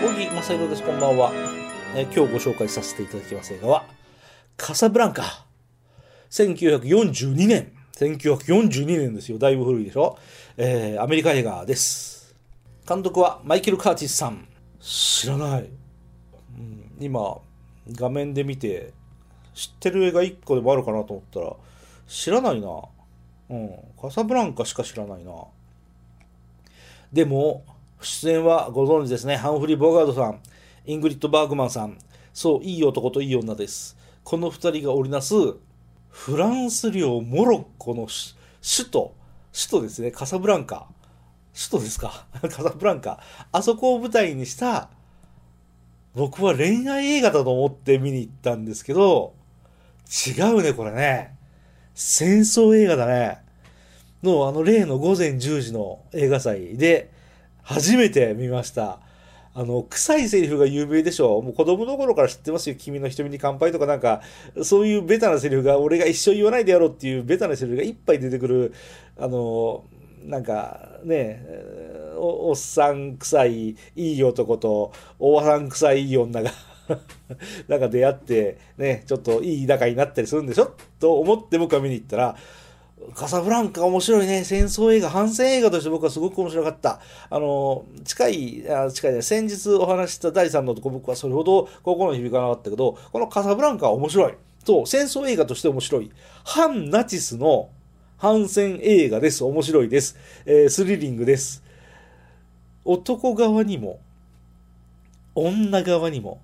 小木正宏です。こんばんは、え今日ご紹介させていただきます映画は、カサブランカ。1942年。1942年ですよ。だいぶ古いでしょ。えーアメリカ映画です。監督はマイケル・カーティスさん。知らない。うん、今、画面で見て、知ってる映画1個でもあるかなと思ったら、知らないな。うん。カサブランカしか知らないな。でも、出演はご存知ですね。ハンフリー・ボガードさん、イングリッド・バーグマンさん。そう、いい男といい女です。この二人が織りなす、フランス領モロッコの首都、首都ですね、カサブランカ。首都ですか？カサブランカ。あそこを舞台にした、僕は恋愛映画だと思って見に行ったんですけど、違うね、これね。戦争映画だね。の、あの、例の午前10時の映画祭で、初めて見ました。あの、臭いセリフが有名でしょ。もう子供の頃から知ってますよ。君の瞳に乾杯とかなんか、そういうベタなセリフが、俺が一生言わないでやろうっていうベタなセリフがいっぱい出てくる、あの、なんかね、おおっさん臭いいい男と、おばさん臭いいい女がなんか出会って、ね、ちょっといい仲になったりするんでしょ？と思って僕は見に行ったら、カサブランカ面白いね。戦争映画、反戦映画として僕はすごく面白かった。あの、近い、あ近いね、先日お話した第3のとこ僕はそれほど心に響かなかったけど、このカサブランカは面白い。そう、戦争映画として面白い。反ナチスの反戦映画です。面白いです。えースリリングです。男側にも、女側にも、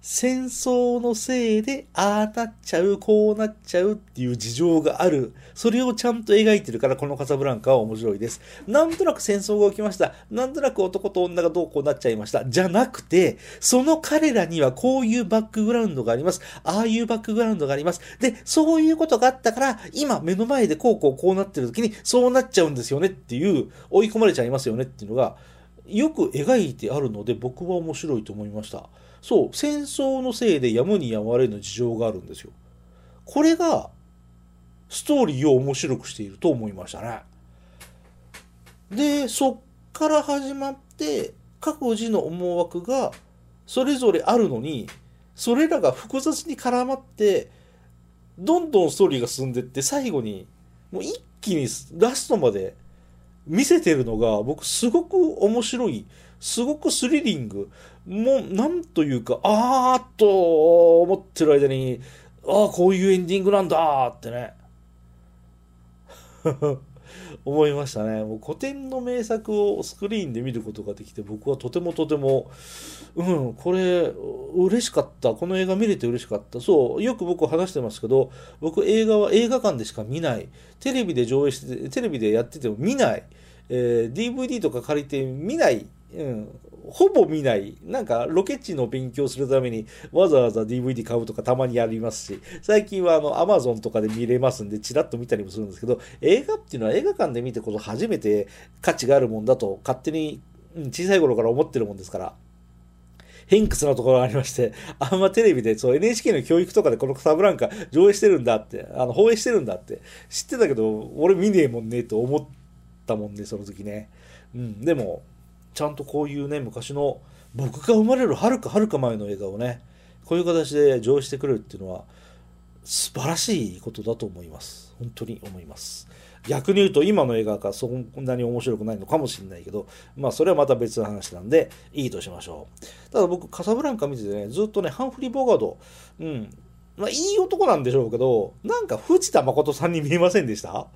戦争のせいでああなっちゃう、こうなっちゃうっていう事情がある。それをちゃんと描いてるから、このカサブランカは面白いです。なんとなく戦争が起きました。なんとなく男と女がどうこうなっちゃいました。じゃなくて、その彼らにはこういうバックグラウンドがあります。ああいうバックグラウンドがあります。で、そういうことがあったから、今目の前でこうこうこうなってる時に、そうなっちゃうんですよねっていう、追い込まれちゃいますよねっていうのが、よく描いてあるので、僕は面白いと思いました。そう、戦争のせいでやむにやまれぬ事情があるんですよ。これが、ストーリーを面白くしていると思いましたね。で、そっから始まって、各自の思惑がそれぞれあるのに、それらが複雑に絡まって、どんどんストーリーが進んでって、最後に、もう一気にラストまで見せてるのが、僕すごく面白い、すごくスリリング、もう、なんというか、あーっと思ってる間に、ああ、こういうエンディングなんだってね。思いましたね。もう古典の名作をスクリーンで見ることができて、僕はとてもとても、うん、これ、嬉しかった。この映画見れて嬉しかった。そう、よく僕話してますけど、僕映画は映画館でしか見ない。テレビで上映して、テレビでやってても見ない。えー DVD とか借りて見ない。うん、ほぼ見ない。なんか、ロケ地の勉強するために、わざわざ DVD 買うとかたまにありますし、最近はあの、Amazon とかで見れますんで、チラッと見たりもするんですけど、映画っていうのは映画館で見てこそ初めて価値があるもんだと、勝手に、うん小さい頃から思ってるもんですから。偏屈なところがありまして、あんまテレビで、そう NHK の教育とかでこのサブランカ上映してるんだって、あの、放映してるんだって、知ってたけど、俺見ねえもんねと思ったもんね、その時ね。うん、でも、ちゃんとこういうね、昔の、僕が生まれるはるかはるか前の映画をね、こういう形で上映してくれるっていうのは、素晴らしいことだと思います。本当に思います。逆に言うと今の映画がそんなに面白くないのかもしれないけど、まあそれはまた別の話なんで、いいとしましょう。ただ僕、カサブランカ見ててね、ずっとね、ハンフリー・ボガード、うん、まあいい男なんでしょうけど、なんか藤田まことさんに見えませんでした？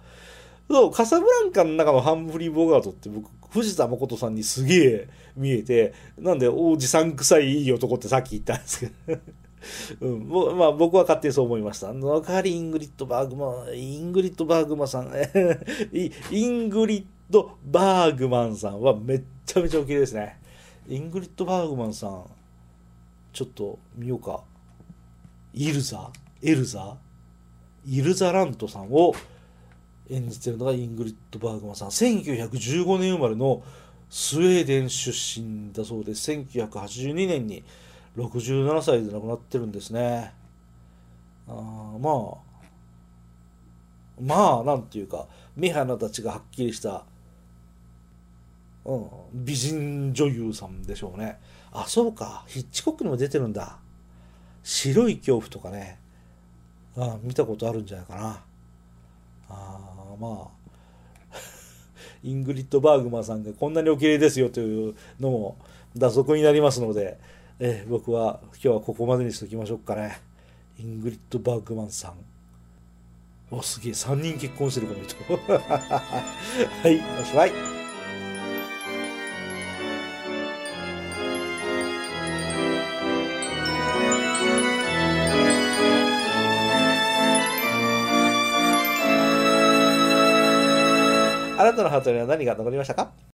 そう、カサブランカの中のハンフリー・ボガードって僕、藤田まことさんにすげえ見えて、なんで、おじさん臭いいい男ってさっき言ったんですけど。うん、まあ僕は勝手にそう思いました。あの代わりイングリッド・バーグマン、イングリッド・バーグマンさん、イイングリッド・バーグマンさんはめっちゃめちゃお綺麗ですね。イングリッド・バーグマンさん、ちょっと見ようか。イルザエルザイルザ・ラントさんを演じてるのがイングリッド・バーグマンさん。1915年生まれのスウェーデン出身だそうで。1982年に67歳で亡くなってるんですね。あまあ、まあ、なんていうか、目鼻立ちがはっきりした、うん、美人女優さんでしょうね。あそうかヒッチコックにも出てるんだ白い恐怖とかねあ見たことあるんじゃないかなああまあ イングリッド・バーグマンさんがこんなにおきれいですよというのも蛇足になりますので、え、僕は今日はここまでにしときましょうかね。イングリッド・バーグマンさん。おすげえ。3人結婚してるこの人はいおしまい。あなたのハートには何が残りましたか？